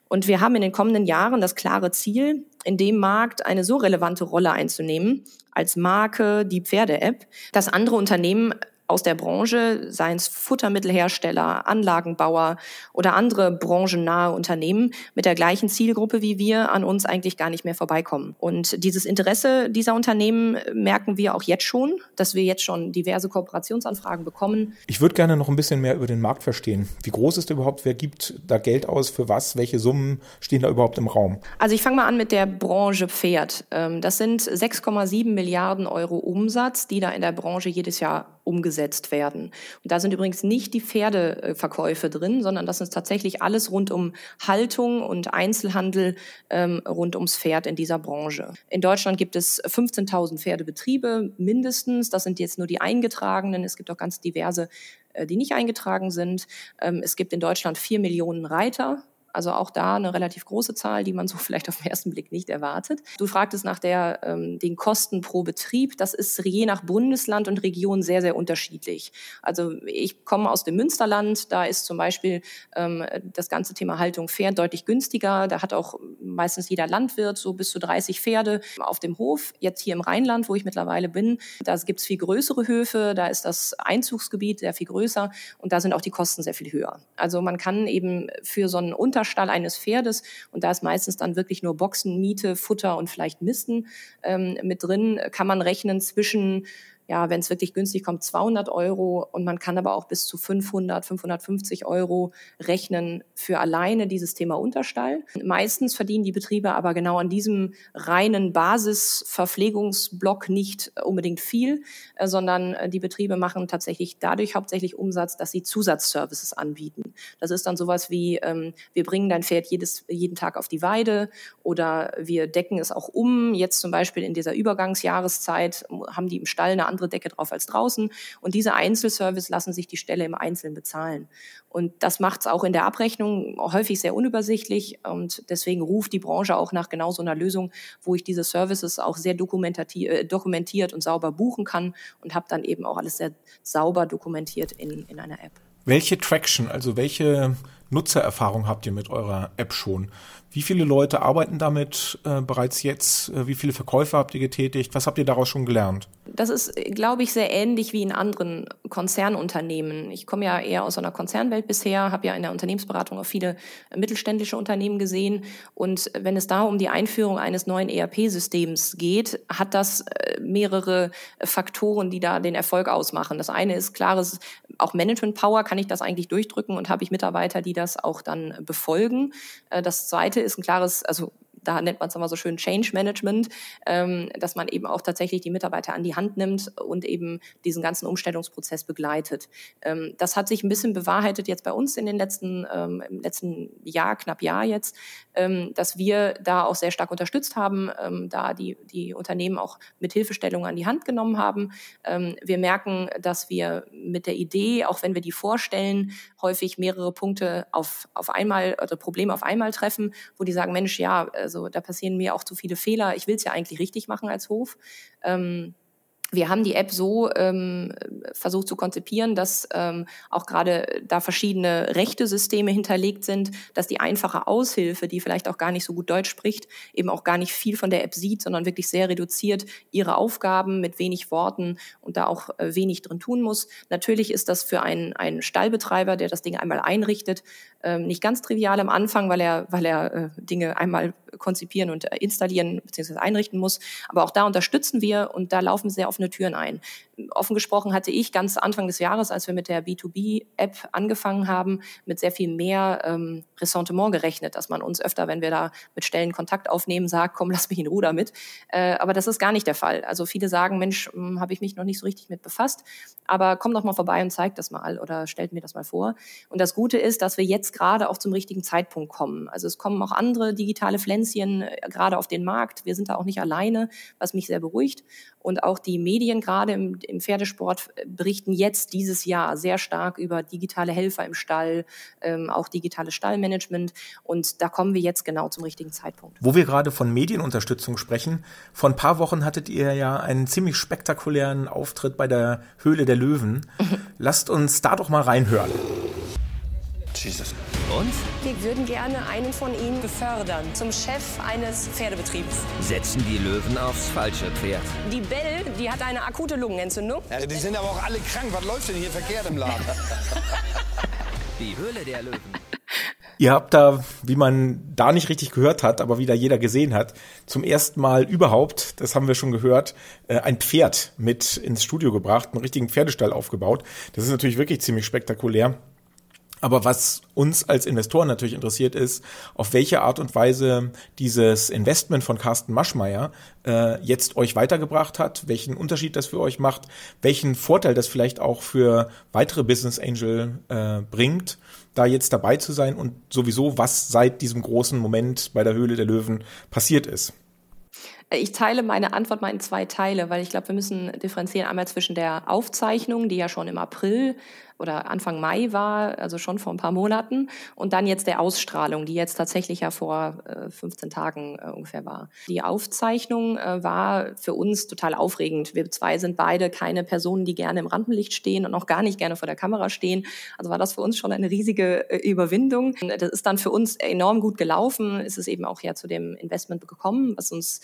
Und wir haben in den kommenden Jahren das klare Ziel, in dem Markt eine so relevante Rolle einzunehmen als Marke, die Pferde-App, dass andere Unternehmen aus der Branche, seien es Futtermittelhersteller, Anlagenbauer oder andere branchennahe Unternehmen mit der gleichen Zielgruppe wie wir an uns eigentlich gar nicht mehr vorbeikommen. Und dieses Interesse dieser Unternehmen merken wir auch jetzt schon, dass wir jetzt schon diverse Kooperationsanfragen bekommen. Ich würde gerne noch ein bisschen mehr über den Markt verstehen. Wie groß ist der überhaupt? Wer gibt da Geld aus? Für was? Welche Summen stehen da überhaupt im Raum? Also ich fange mal an mit der Branche Pferd. Ähm, das sind 6,7 Milliarden Euro Umsatz, die da in der Branche jedes Jahr umgesetzt werden. Und da sind übrigens nicht die Pferdeverkäufe drin, sondern das ist tatsächlich alles rund um Haltung und Einzelhandel ähm, rund ums Pferd in dieser Branche. In Deutschland gibt es 15.000 Pferdebetriebe mindestens. Das sind jetzt nur die eingetragenen. Es gibt auch ganz diverse äh, die nicht eingetragen sind. Ähm, es gibt in Deutschland vier Millionen Reiter. Also auch da eine relativ große Zahl, die man so vielleicht auf den ersten Blick nicht erwartet. Du fragtest nach der, ähm, den Kosten pro Betrieb. Das ist je nach Bundesland und Region sehr, sehr unterschiedlich. Also ich komme aus dem Münsterland. Da ist zum Beispiel ähm, das ganze Thema Haltung Pferd deutlich günstiger. Da hat auch meistens jeder Landwirt so bis zu 30 Pferde auf dem Hof. Jetzt hier im Rheinland, wo ich mittlerweile bin, da gibt es viel größere Höfe. Da ist das Einzugsgebiet sehr viel größer und da sind auch die Kosten sehr viel höher. Also man kann eben für so einen Unter Futterstall eines Pferdes. Und da ist meistens dann wirklich nur Boxen, Miete, Futter und vielleicht Misten ähm, mit drin, kann man rechnen zwischen ja, wenn es wirklich günstig kommt, 200 Euro und man kann aber auch bis zu 500, 550 Euro rechnen für alleine dieses Thema Unterstall. Meistens verdienen die Betriebe aber genau an diesem reinen Basisverpflegungsblock nicht unbedingt viel, äh, sondern äh, die Betriebe machen tatsächlich dadurch hauptsächlich Umsatz, dass sie Zusatzservices anbieten. Das ist dann sowas wie, ähm, wir bringen dein Pferd jedes, jeden Tag auf die Weide oder wir decken es auch um. Jetzt zum Beispiel in dieser Übergangsjahreszeit haben die im Stall eine andere andere Decke drauf als draußen. Und diese Einzelservice lassen sich die Stelle im Einzelnen bezahlen. Und das macht es auch in der Abrechnung häufig sehr unübersichtlich. Und deswegen ruft die Branche auch nach genau so einer Lösung, wo ich diese Services auch sehr äh, dokumentiert und sauber buchen kann und habe dann eben auch alles sehr sauber dokumentiert in, in einer App. Welche Traction, also welche Nutzererfahrung habt ihr mit eurer App schon? Wie viele Leute arbeiten damit äh, bereits jetzt? Äh, wie viele Verkäufe habt ihr getätigt? Was habt ihr daraus schon gelernt? Das ist, glaube ich, sehr ähnlich wie in anderen Konzernunternehmen. Ich komme ja eher aus einer Konzernwelt bisher, habe ja in der Unternehmensberatung auch viele mittelständische Unternehmen gesehen. Und wenn es da um die Einführung eines neuen ERP-Systems geht, hat das äh, mehrere Faktoren, die da den Erfolg ausmachen. Das eine ist klares, auch Management Power, kann ich das eigentlich durchdrücken und habe ich Mitarbeiter, die das auch dann befolgen. Äh, das zweite Seite ist ein klares, also da nennt man es immer so schön Change Management, ähm, dass man eben auch tatsächlich die Mitarbeiter an die Hand nimmt und eben diesen ganzen Umstellungsprozess begleitet. Ähm, das hat sich ein bisschen bewahrheitet jetzt bei uns in den letzten, ähm, im letzten Jahr, knapp Jahr jetzt, ähm, dass wir da auch sehr stark unterstützt haben, ähm, da die, die Unternehmen auch mit Hilfestellungen an die Hand genommen haben. Ähm, wir merken, dass wir mit der Idee, auch wenn wir die vorstellen, häufig mehrere Punkte auf, auf einmal oder Probleme auf einmal treffen, wo die sagen, Mensch, ja, also da passieren mir auch zu viele Fehler. Ich will es ja eigentlich richtig machen als Hof. Ähm, wir haben die App so ähm, versucht zu konzipieren, dass ähm, auch gerade da verschiedene Rechtesysteme hinterlegt sind, dass die einfache Aushilfe, die vielleicht auch gar nicht so gut Deutsch spricht, eben auch gar nicht viel von der App sieht, sondern wirklich sehr reduziert ihre Aufgaben mit wenig Worten und da auch äh, wenig drin tun muss. Natürlich ist das für einen, einen Stallbetreiber, der das Ding einmal einrichtet, ähm, nicht ganz trivial am Anfang, weil er, weil er äh, Dinge einmal konzipieren und äh, installieren bzw. einrichten muss. Aber auch da unterstützen wir und da laufen sehr offene Türen ein. Offen gesprochen hatte ich ganz Anfang des Jahres, als wir mit der B2B-App angefangen haben, mit sehr viel mehr ähm, Ressentiment gerechnet, dass man uns öfter, wenn wir da mit Stellen Kontakt aufnehmen, sagt, komm, lass mich in Ruhe damit. Äh, aber das ist gar nicht der Fall. Also viele sagen, Mensch, hm, habe ich mich noch nicht so richtig mit befasst, aber komm doch mal vorbei und zeig das mal oder stellt mir das mal vor. Und das Gute ist, dass wir jetzt gerade auch zum richtigen Zeitpunkt kommen. Also es kommen auch andere digitale Pflänzchen Pflänzchen äh, gerade auf den Markt. Wir sind da auch nicht alleine, was mich sehr beruhigt. Und auch die Medien gerade im, im Pferdesport äh, berichten jetzt dieses Jahr sehr stark über digitale Helfer im Stall, ähm, auch digitales Stallmanagement. Und da kommen wir jetzt genau zum richtigen Zeitpunkt. Wo wir gerade von Medienunterstützung sprechen, vor ein paar Wochen hattet ihr ja einen ziemlich spektakulären Auftritt bei der Höhle der Löwen. Lasst uns da doch mal reinhören. Jesus. Und? Wir würden gerne einen von Ihnen befördern zum Chef eines Pferdebetriebs. Setzen die Löwen aufs falsche Pferd. Die Bell, die hat eine akute Lungenentzündung. Ja, die sind aber auch alle krank. Was läuft denn hier verkehrt im Laden? die Höhle der Löwen. Ihr habt da, wie man da nicht richtig gehört hat, aber wieder jeder gesehen hat, zum ersten Mal überhaupt, das haben wir schon gehört, äh, ein Pferd mit ins Studio gebracht, einen richtigen Pferdestall aufgebaut. Das ist natürlich wirklich ziemlich spektakulär. Aber was uns als Investoren natürlich interessiert ist, auf welche Art und Weise dieses Investment von Carsten Maschmeyer äh, jetzt euch weitergebracht hat, welchen Unterschied das für euch macht, welchen Vorteil das vielleicht auch für weitere Business Angel äh, bringt, da jetzt dabei zu sein und sowieso, was seit diesem großen Moment bei der Höhle der Löwen passiert ist. Ich teile meine Antwort mal in zwei Teile, weil ich glaube, wir müssen differenzieren einmal zwischen der Aufzeichnung, die ja schon im April oder Anfang Mai war, also schon vor ein paar Monaten, und dann jetzt der Ausstrahlung, die jetzt tatsächlich ja vor äh, 15 Tagen äh, ungefähr war. Die Aufzeichnung äh, war für uns total aufregend. Wir zwei sind beide keine Personen, die gerne im Rampenlicht stehen und auch gar nicht gerne vor der Kamera stehen. Also war das für uns schon eine riesige äh, Überwindung. Das ist dann für uns enorm gut gelaufen. Ist es eben auch ja zu dem Investment gekommen, was uns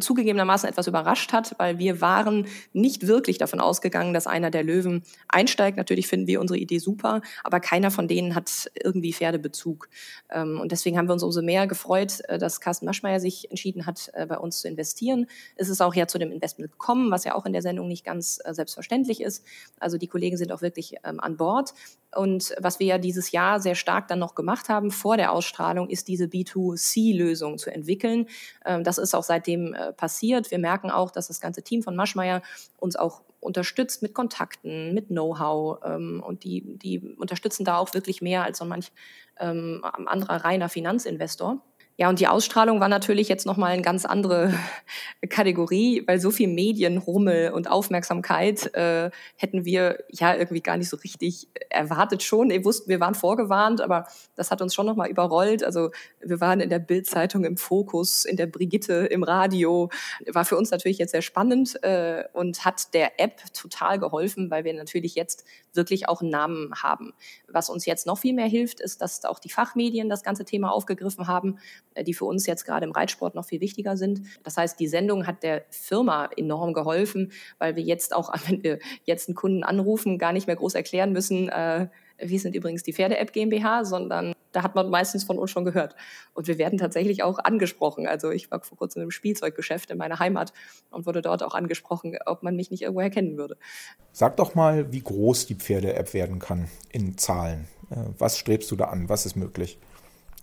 zugegebenermaßen etwas überrascht hat, weil wir waren nicht wirklich davon ausgegangen, dass einer der Löwen einsteigt. Natürlich finden wir unsere Idee super, aber keiner von denen hat irgendwie Pferdebezug. Ähm, und deswegen haben wir uns umso mehr gefreut, äh, dass Carsten Maschmeyer sich entschieden hat, äh, bei uns zu investieren. Es ist auch ja zu dem Investment gekommen, was ja auch in der Sendung nicht ganz äh, selbstverständlich ist. Also die Kollegen sind auch wirklich ähm, an Bord. Und was wir ja dieses Jahr sehr stark dann noch gemacht haben vor der Ausstrahlung, ist diese B2C-Lösung zu entwickeln. Ähm, das ist auch seitdem äh, passiert. Wir merken auch, dass das ganze Team von Maschmeyer uns auch unterstützt mit Kontakten, mit Know-how ähm, und die, die unterstützen da auch wirklich mehr als so manch ähm, anderer reiner Finanzinvestor. Ja, und die Ausstrahlung war natürlich jetzt nochmal eine ganz andere Kategorie, weil so viel Medienrummel und Aufmerksamkeit äh, hätten wir ja irgendwie gar nicht so richtig erwartet schon. Wir wussten, wir waren vorgewarnt, aber das hat uns schon nochmal überrollt. Also wir waren in der Bildzeitung im Fokus, in der Brigitte, im Radio. War für uns natürlich jetzt sehr spannend äh, und hat der App total geholfen, weil wir natürlich jetzt wirklich auch einen Namen haben. Was uns jetzt noch viel mehr hilft, ist, dass auch die Fachmedien das ganze Thema aufgegriffen haben die für uns jetzt gerade im Reitsport noch viel wichtiger sind. Das heißt, die Sendung hat der Firma enorm geholfen, weil wir jetzt auch, wenn wir jetzt einen Kunden anrufen, gar nicht mehr groß erklären müssen, äh, wir sind übrigens die Pferde-App GmbH, sondern da hat man meistens von uns schon gehört. Und wir werden tatsächlich auch angesprochen. Also ich war vor kurzem im Spielzeuggeschäft in meiner Heimat und wurde dort auch angesprochen, ob man mich nicht irgendwo erkennen würde. Sag doch mal, wie groß die Pferde-App werden kann in Zahlen. Äh, was strebst du da an? Was ist möglich?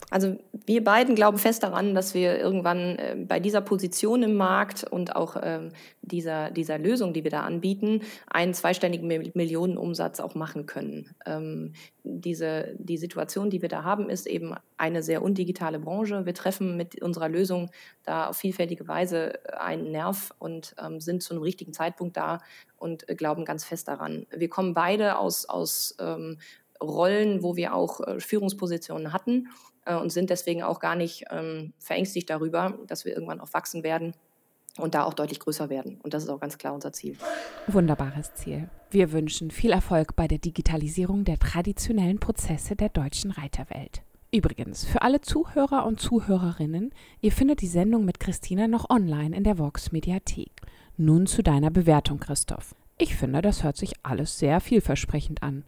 Also wir beiden glauben fest daran, dass wir irgendwann äh, bei dieser Position im Markt und auch äh, dieser, dieser Lösung, die wir da anbieten, einen zweistelligen Millionenumsatz auch machen können. Ähm, diese, die Situation, die wir da haben, ist eben eine sehr undigitale Branche. Wir treffen mit unserer Lösung da auf vielfältige Weise einen Nerv und ähm, sind zu einem richtigen Zeitpunkt da und äh, glauben ganz fest daran. Wir kommen beide aus, aus ähm, Rollen, wo wir auch äh, Führungspositionen hatten äh, und sind deswegen auch gar nicht ähm, verängstigt darüber, dass wir irgendwann auch wachsen werden und da auch deutlich größer werden. Und das ist auch ganz klar unser Ziel. Wunderbares Ziel. Wir wünschen viel Erfolg bei der Digitalisierung der traditionellen Prozesse der deutschen Reiterwelt. Übrigens, für alle Zuhörer und Zuhörerinnen, ihr findet die Sendung mit Christina noch online in der Vox Mediathek. Nun zu deiner Bewertung, Christoph. Ich finde, das hört sich alles sehr vielversprechend an.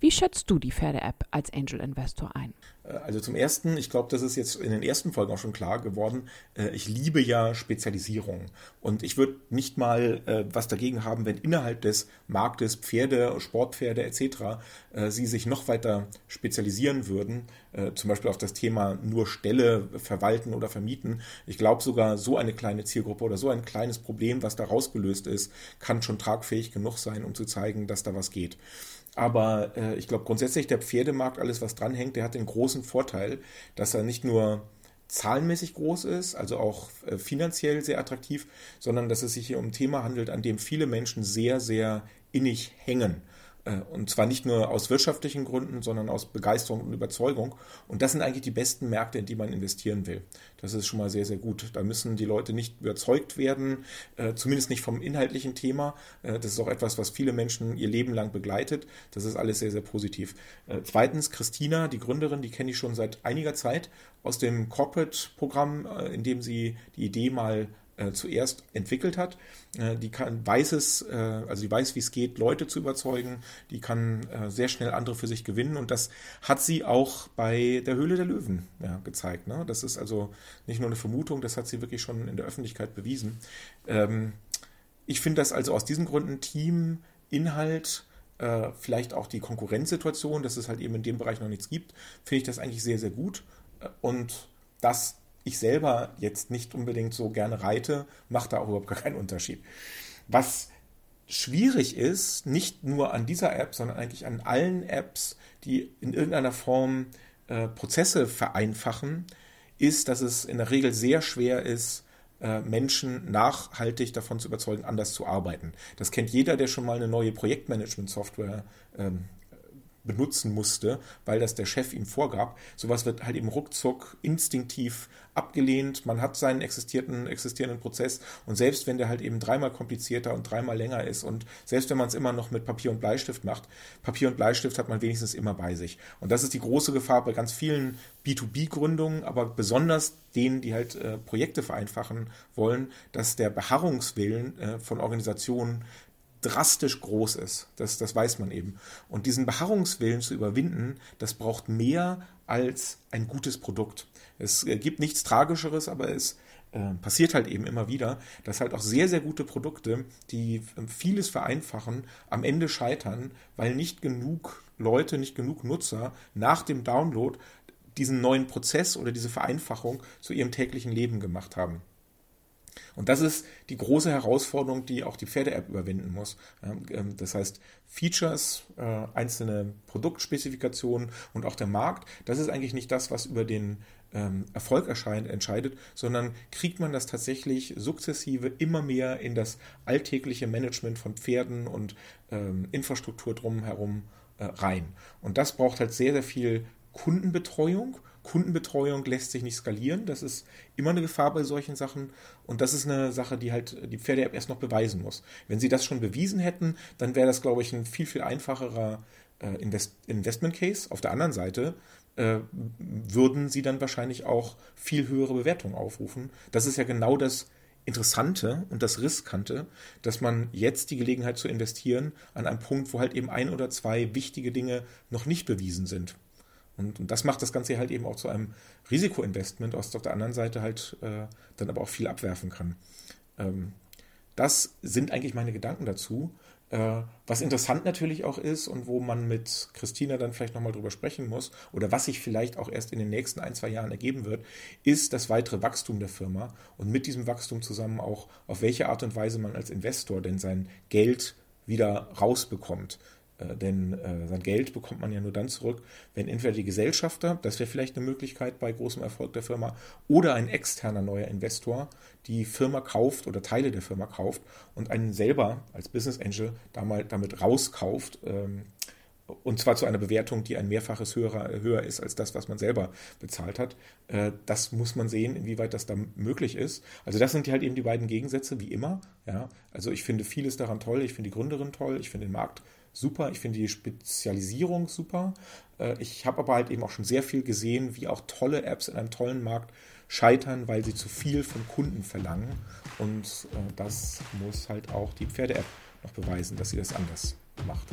Wie schätzt du die Pferde-App als Angel Investor ein? Äh, also zum Ersten, ich glaube, das ist jetzt in den ersten Folgen auch schon klar geworden, äh, ich liebe ja Spezialisierung. Und ich würde nicht mal äh, was dagegen haben, wenn innerhalb des Marktes Pferde, Sportpferde etc. sie sich noch weiter spezialisieren würden, zum Beispiel auf das Thema nur Ställe verwalten oder vermieten. Ich glaube sogar, so eine kleine Zielgruppe oder so ein kleines Problem, was da rausgelöst ist, kann schon tragfähig genug sein, um zu zeigen, dass da was geht. Aber äh, ich glaube grundsätzlich der Pferdemarkt, alles was dranhängt, der hat den großen Vorteil, dass er nicht nur zahlenmäßig groß ist, also auch äh, finanziell sehr attraktiv, sondern dass es sich hier um ein Thema handelt, an dem viele Menschen sehr, sehr innig hängen. Äh, und zwar nicht nur aus wirtschaftlichen Gründen, sondern aus Begeisterung und Überzeugung. Und das sind eigentlich die besten Märkte, in die man investieren will. Das ist schon mal sehr, sehr gut. Da müssen die Leute nicht überzeugt werden, äh, zumindest nicht vom inhaltlichen Thema. Äh, das ist auch etwas, was viele Menschen ihr Leben lang begleitet. Das ist alles sehr, sehr positiv. Zweitens, Christina, die Gründerin, die kenne ich schon seit einiger Zeit aus dem Corporate-Programm, in dem sie die Idee mal äh, zuerst entwickelt hat. Äh, die kann, weiß es, äh, also die weiß, wie es geht, Leute zu überzeugen. Die kann äh, sehr schnell andere für sich gewinnen. Und das hat sie auch bei der Höhle der Löwen ja, gezeigt. Ne? Das ist also nicht nur eine Vermutung, das hat sie wirklich schon in der Öffentlichkeit bewiesen. Ähm, ich finde das also aus diesen Gründen Team, Inhalt, äh, vielleicht auch die Konkurrenzsituation, dass es halt eben in dem Bereich noch nichts gibt, finde ich das eigentlich sehr, sehr gut. Äh, und das ich selber jetzt nicht unbedingt so gerne reite, macht da auch überhaupt gar keinen Unterschied. Was schwierig ist, nicht nur an dieser App, sondern eigentlich an allen Apps, die in irgendeiner Form äh, Prozesse vereinfachen, ist, dass es in der Regel sehr schwer ist, äh, Menschen nachhaltig davon zu überzeugen, anders zu arbeiten. Das kennt jeder, der schon mal eine neue Projektmanagement-Software ähm, benutzen musste, weil das der Chef ihm vorgab. Sowas wird halt eben ruckzuck instinktiv abgelehnt. Man hat seinen existierenden, existierenden Prozess und selbst wenn der halt eben dreimal komplizierter und dreimal länger ist und selbst wenn man es immer noch mit Papier und Bleistift macht, Papier und Bleistift hat man wenigstens immer bei sich. Und das ist die große Gefahr bei ganz vielen B2B-Gründungen, aber besonders denen, die halt äh, Projekte vereinfachen wollen, dass der Beharrungswillen äh, von Organisationen drastisch groß ist. Das, das weiß man eben. Und diesen Beharrungswillen zu überwinden, das braucht mehr als ein gutes Produkt. Es gibt nichts Tragischeres, aber es äh, passiert halt eben immer wieder, dass halt auch sehr, sehr gute Produkte, die ähm, vieles vereinfachen, am Ende scheitern, weil nicht genug Leute, nicht genug Nutzer nach dem Download diesen neuen Prozess oder diese Vereinfachung zu ihrem täglichen Leben gemacht haben. Und das ist die große Herausforderung, die auch die Pferde-App überwinden muss. Ähm, das heißt, Features, äh, einzelne Produktspezifikationen und auch der Markt, das ist eigentlich nicht das, was über den ähm, Erfolg entscheidet, sondern kriegt man das tatsächlich sukzessive immer mehr in das alltägliche Management von Pferden und ähm, Infrastruktur drumherum äh, rein. Und das braucht halt sehr, sehr viel Kundenbetreuung. Kundenbetreuung lässt sich nicht skalieren. Das ist immer eine Gefahr bei solchen Sachen. Und das ist eine Sache, die halt die Pferde-App erst noch beweisen muss. Wenn sie das schon bewiesen hätten, dann wäre das, glaube ich, ein viel, viel einfacherer äh, Invest Investment Case. Auf der anderen Seite äh, würden sie dann wahrscheinlich auch viel höhere Bewertungen aufrufen. Das ist ja genau das Interessante und das Riskante, dass man jetzt die Gelegenheit zu investieren an einem Punkt, wo halt eben ein oder zwei wichtige Dinge noch nicht bewiesen sind. Und, und das macht das Ganze halt eben auch zu einem Risikoinvestment, was auf der anderen Seite halt äh, dann aber auch viel abwerfen kann. Ähm, das sind eigentlich meine Gedanken dazu. Äh, was interessant natürlich auch ist und wo man mit Christina dann vielleicht nochmal drüber sprechen muss oder was sich vielleicht auch erst in den nächsten ein, zwei Jahren ergeben wird, ist das weitere Wachstum der Firma und mit diesem Wachstum zusammen auch, auf welche Art und Weise man als Investor denn sein Geld wieder rausbekommt. Äh, denn äh, sein Geld bekommt man ja nur dann zurück, wenn entweder die Gesellschafter, das wäre vielleicht eine Möglichkeit bei großem Erfolg der Firma, oder ein externer neuer Investor die Firma kauft oder Teile der Firma kauft und einen selber als Business Angel damit, rauskauft. Ähm, und zwar zu einer Bewertung, die ein Mehrfaches höher, höher ist als das, was man selber bezahlt hat. Äh, das muss man sehen, inwieweit das da möglich ist. Also das sind halt eben die beiden Gegensätze, wie immer. Ja, also ich finde vieles daran toll. Ich finde die Gründerin toll. Ich finde den Markt super. Ich finde die Spezialisierung super. Äh, ich habe aber halt eben auch schon sehr viel gesehen, wie auch tolle Apps in einem tollen Markt scheitern, weil sie zu viel von Kunden verlangen. Und äh, das muss halt auch die Pferde-App noch beweisen, dass sie das anders macht.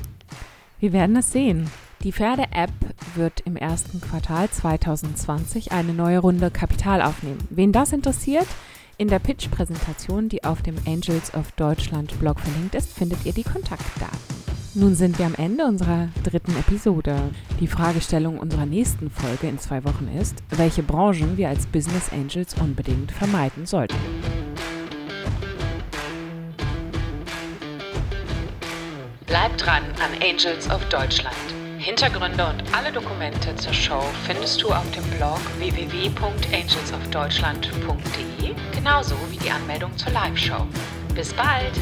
Wir werden es sehen. Die Pferde-App wird im ersten Quartal 2020 eine neue Runde Kapital aufnehmen. Wen das interessiert, in der Pitch-Präsentation, die auf dem Angels of Deutschland Blog verlinkt ist, findet ihr die Kontaktdaten. Nun sind wir am Ende unserer dritten Episode. Die Fragestellung unserer nächsten Folge in zwei Wochen ist, welche Branchen wir als Business Angels unbedingt vermeiden sollten. Bleib dran an Angels of Deutschland. Hintergründe und alle Dokumente zur Show findest du auf dem Blog www.angelsofdeutschland.de, genauso wie die Anmeldung zur Live-Show. Bis bald!